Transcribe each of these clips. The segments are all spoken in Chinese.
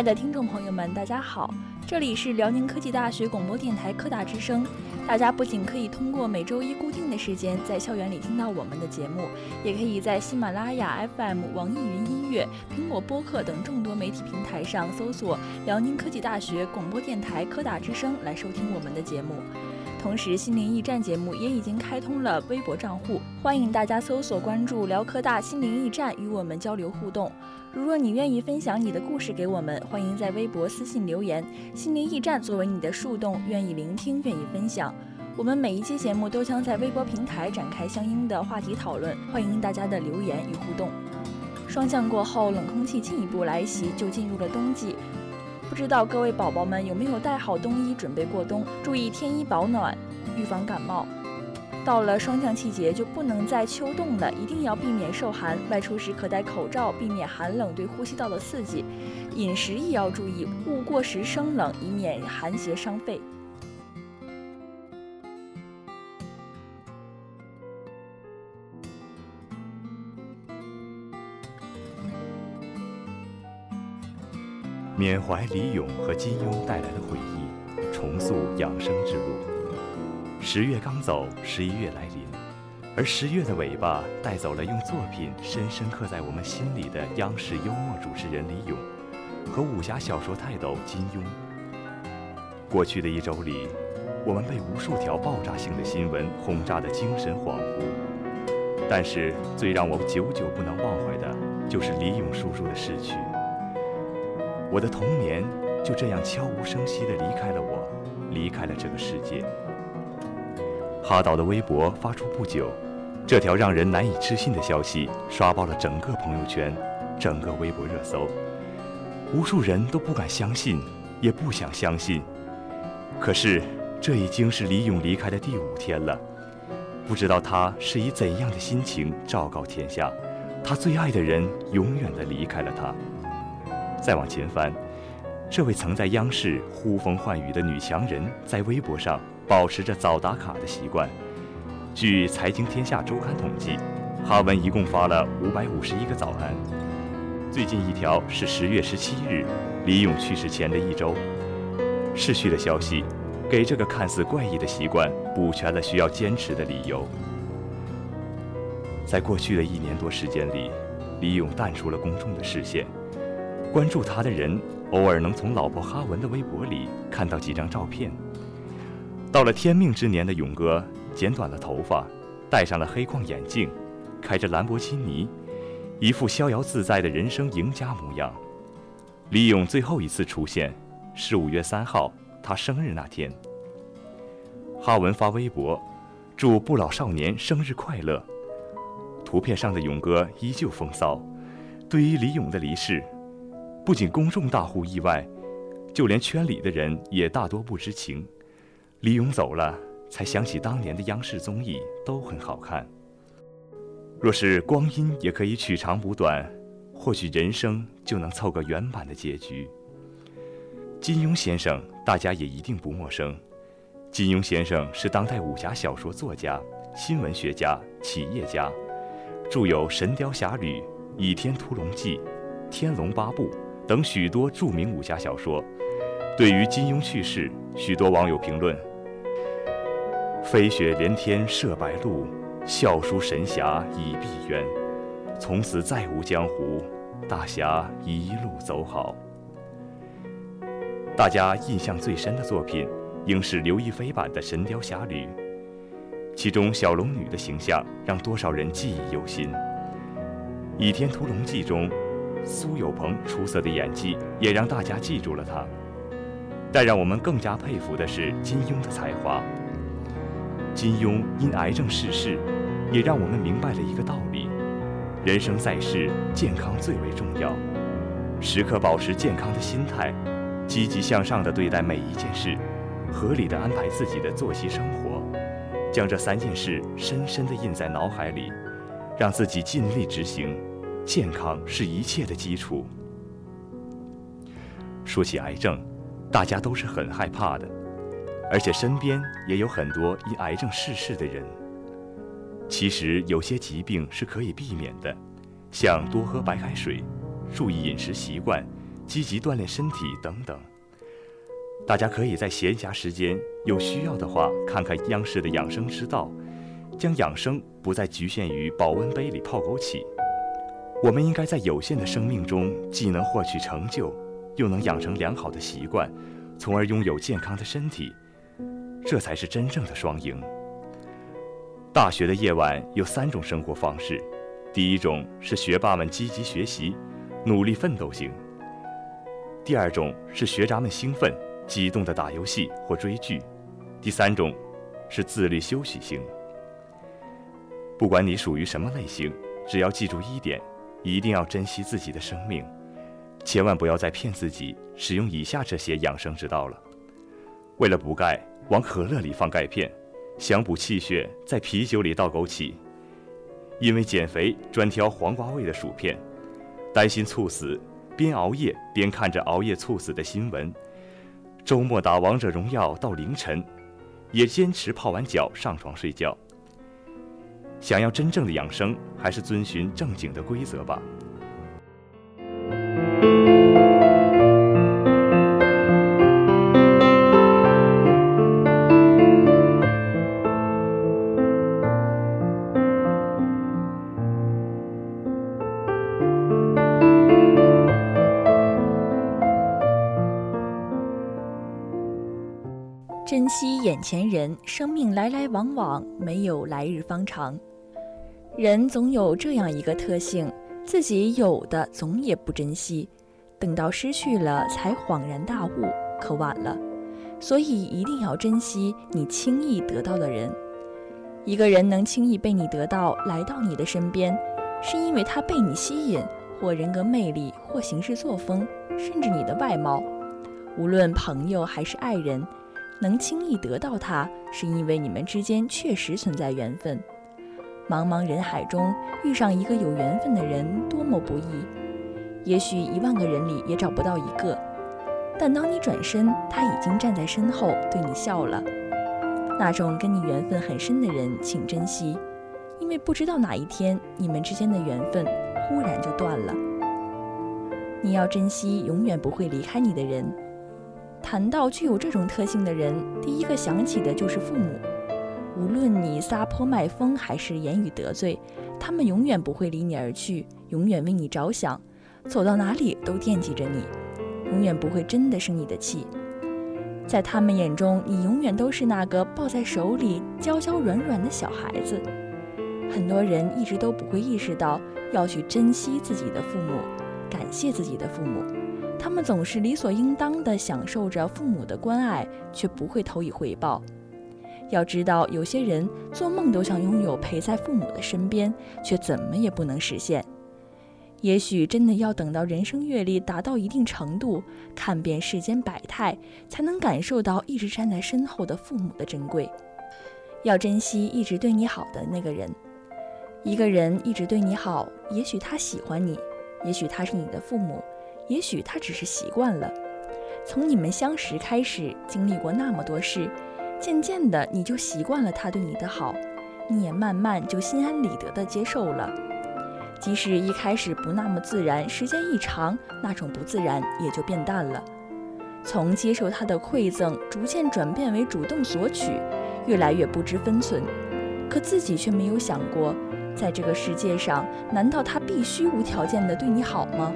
亲爱的听众朋友们，大家好，这里是辽宁科技大学广播电台科大之声。大家不仅可以通过每周一固定的时间在校园里听到我们的节目，也可以在喜马拉雅 FM、网易云音乐、苹果播客等众多媒体平台上搜索“辽宁科技大学广播电台科大之声”来收听我们的节目。同时，心灵驿站节目也已经开通了微博账户，欢迎大家搜索关注辽科大心灵驿站与我们交流互动。如若你愿意分享你的故事给我们，欢迎在微博私信留言，心灵驿站作为你的树洞，愿意聆听，愿意分享。我们每一期节目都将在微博平台展开相应的话题讨论，欢迎大家的留言与互动。霜降过后，冷空气进一步来袭，就进入了冬季。不知道各位宝宝们有没有带好冬衣准备过冬？注意添衣保暖，预防感冒。到了霜降季节，就不能再秋冻了，一定要避免受寒。外出时可戴口罩，避免寒冷对呼吸道的刺激。饮食也要注意，勿过食生冷，以免寒邪伤肺。缅怀李咏和金庸带来的回忆，重塑养生之路。十月刚走，十一月来临，而十月的尾巴带走了用作品深深刻在我们心里的央视幽默主持人李咏和武侠小说泰斗金庸。过去的一周里，我们被无数条爆炸性的新闻轰炸得精神恍惚，但是最让我久久不能忘怀的，就是李咏叔叔的逝去。我的童年就这样悄无声息地离开了我，离开了这个世界。哈导的微博发出不久，这条让人难以置信的消息刷爆了整个朋友圈，整个微博热搜，无数人都不敢相信，也不想相信。可是，这已经是李咏离开的第五天了，不知道他是以怎样的心情昭告天下，他最爱的人永远地离开了他。再往前翻，这位曾在央视呼风唤雨的女强人，在微博上保持着早打卡的习惯。据《财经天下周刊》统计，哈文一共发了五百五十一个早安。最近一条是十月十七日，李咏去世前的一周。逝去的消息，给这个看似怪异的习惯补全了需要坚持的理由。在过去的一年多时间里，李咏淡出了公众的视线。关注他的人，偶尔能从老婆哈文的微博里看到几张照片。到了天命之年的勇哥，剪短了头发，戴上了黑框眼镜，开着兰博基尼，一副逍遥自在的人生赢家模样。李咏最后一次出现是五月三号，他生日那天。哈文发微博，祝不老少年生日快乐。图片上的勇哥依旧风骚。对于李咏的离世，不仅公众大呼意外，就连圈里的人也大多不知情。李咏走了，才想起当年的央视综艺都很好看。若是光阴也可以取长补短，或许人生就能凑个圆满的结局。金庸先生，大家也一定不陌生。金庸先生是当代武侠小说作家、新闻学家、企业家，著有《神雕侠侣》《倚天屠龙记》《天龙八部》。等许多著名武侠小说，对于金庸去世，许多网友评论：“飞雪连天射白鹿，笑书神侠倚碧鸳。从此再无江湖，大侠一路走好。”大家印象最深的作品，应是刘亦菲版的《神雕侠侣》，其中小龙女的形象让多少人记忆犹新。《倚天屠龙记》中。苏有朋出色的演技也让大家记住了他，但让我们更加佩服的是金庸的才华。金庸因癌症逝世，也让我们明白了一个道理：人生在世，健康最为重要。时刻保持健康的心态，积极向上地对待每一件事，合理地安排自己的作息生活，将这三件事深深地印在脑海里，让自己尽力执行。健康是一切的基础。说起癌症，大家都是很害怕的，而且身边也有很多因癌症逝世的人。其实有些疾病是可以避免的，像多喝白开水、注意饮食习惯、积极锻炼身体等等。大家可以在闲暇时间有需要的话，看看央视的养生之道，将养生不再局限于保温杯里泡枸杞。我们应该在有限的生命中，既能获取成就，又能养成良好的习惯，从而拥有健康的身体，这才是真正的双赢。大学的夜晚有三种生活方式，第一种是学霸们积极学习、努力奋斗型；第二种是学渣们兴奋。激动的打游戏或追剧，第三种是自律休息型。不管你属于什么类型，只要记住一点，一定要珍惜自己的生命，千万不要再骗自己使用以下这些养生之道了。为了补钙，往可乐里放钙片；想补气血，在啤酒里倒枸杞；因为减肥专挑黄瓜味的薯片；担心猝死，边熬夜边看着熬夜猝死的新闻。周末打王者荣耀到凌晨，也坚持泡完脚上床睡觉。想要真正的养生，还是遵循正经的规则吧。珍惜眼前人，生命来来往往，没有来日方长。人总有这样一个特性，自己有的总也不珍惜，等到失去了才恍然大悟，可晚了。所以一定要珍惜你轻易得到的人。一个人能轻易被你得到，来到你的身边，是因为他被你吸引，或人格魅力，或行事作风，甚至你的外貌。无论朋友还是爱人。能轻易得到他，是因为你们之间确实存在缘分。茫茫人海中遇上一个有缘分的人，多么不易！也许一万个人里也找不到一个，但当你转身，他已经站在身后对你笑了。那种跟你缘分很深的人，请珍惜，因为不知道哪一天你们之间的缘分忽然就断了。你要珍惜永远不会离开你的人。谈到具有这种特性的人，第一个想起的就是父母。无论你撒泼卖疯还是言语得罪，他们永远不会离你而去，永远为你着想，走到哪里都惦记着你，永远不会真的生你的气。在他们眼中，你永远都是那个抱在手里娇娇软软的小孩子。很多人一直都不会意识到要去珍惜自己的父母，感谢自己的父母。他们总是理所应当地享受着父母的关爱，却不会投以回报。要知道，有些人做梦都想拥有陪在父母的身边，却怎么也不能实现。也许真的要等到人生阅历达到一定程度，看遍世间百态，才能感受到一直站在身后的父母的珍贵。要珍惜一直对你好的那个人。一个人一直对你好，也许他喜欢你，也许他是你的父母。也许他只是习惯了，从你们相识开始，经历过那么多事，渐渐的你就习惯了他对你的好，你也慢慢就心安理得的接受了。即使一开始不那么自然，时间一长，那种不自然也就变淡了。从接受他的馈赠，逐渐转变为主动索取，越来越不知分寸。可自己却没有想过，在这个世界上，难道他必须无条件的对你好吗？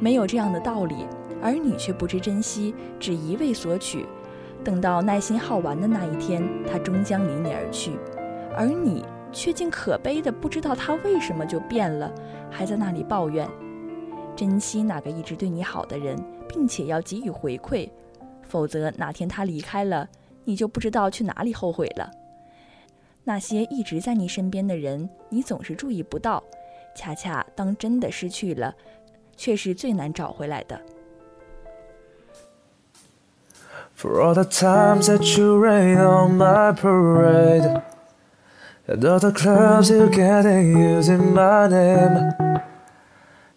没有这样的道理，而你却不知珍惜，只一味索取。等到耐心耗完的那一天，他终将离你而去，而你却竟可悲的不知道他为什么就变了，还在那里抱怨。珍惜那个一直对你好的人，并且要给予回馈，否则哪天他离开了，你就不知道去哪里后悔了。那些一直在你身边的人，你总是注意不到，恰恰当真的失去了。却是最难找回来的。For all the times that you rain on my parade, and all the clubs you get in using my name.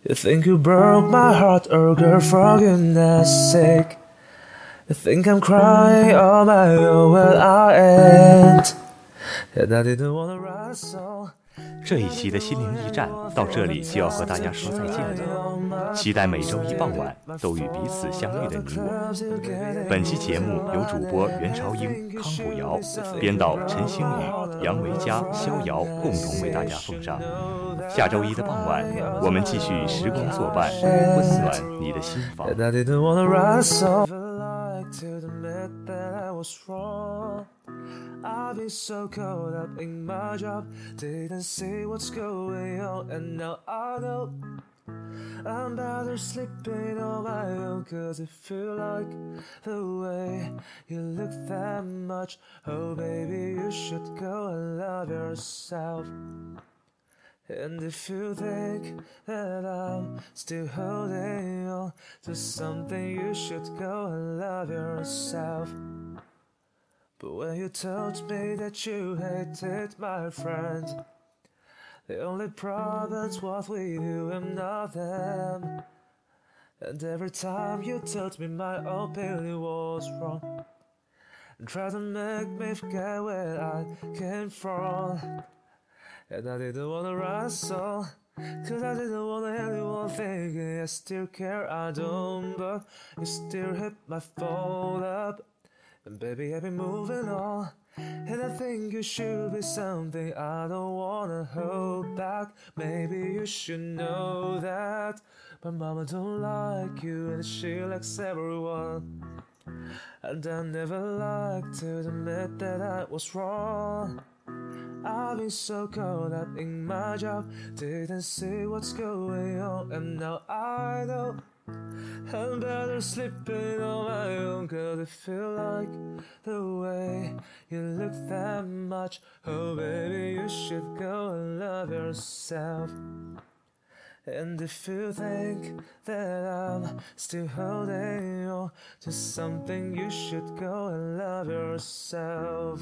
You think you broke my heart, oh girl, for goodness sake. You think I'm crying on my own, well I ain't. And I didn't wanna write a song. 这一期的心灵驿站到这里就要和大家说再见了，期待每周一傍晚都与彼此相遇的你我。本期节目由主播袁朝英、康普瑶，编导陈星宇、杨维佳、逍遥共同为大家奉上。下周一的傍晚，我们继续时光作伴，温暖你的心房。I've been so caught up in my job, didn't see what's going on, and now I know I'm better sleeping on my own, cause it feel like the way you look that much. Oh, baby, you should go and love yourself. And if you think that I'm still holding on to something, you should go and love yourself. But when you told me that you hated my friend, the only problem's was with you and not them. And every time you told me my opinion was wrong, and tried to make me forget where I came from. And I didn't wanna wrestle, cause I didn't wanna anyone thinking I still care, I don't, but you still hit my phone up. And baby, I've been moving on. And I think you should be something I don't wanna hold back. Maybe you should know that. But mama don't like you and she likes everyone. And I never liked to admit that I was wrong. I've been so caught up in my job, didn't see what's going on, and now I know. I'm better sleeping on my own Cause I feel like the way you look that much Oh baby you should go and love yourself and if you think that I'm still holding on to something, you should go and love yourself.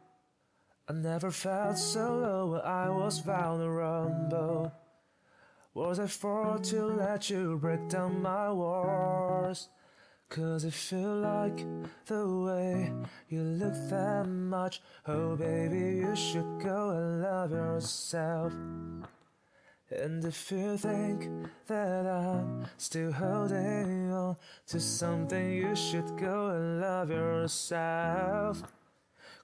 I never felt so low when I was vulnerable. Was I for to let you break down my walls? Cause it feel like the way you look that much. Oh, baby, you should go and love yourself. And if you think that I'm still holding on to something, you should go and love yourself.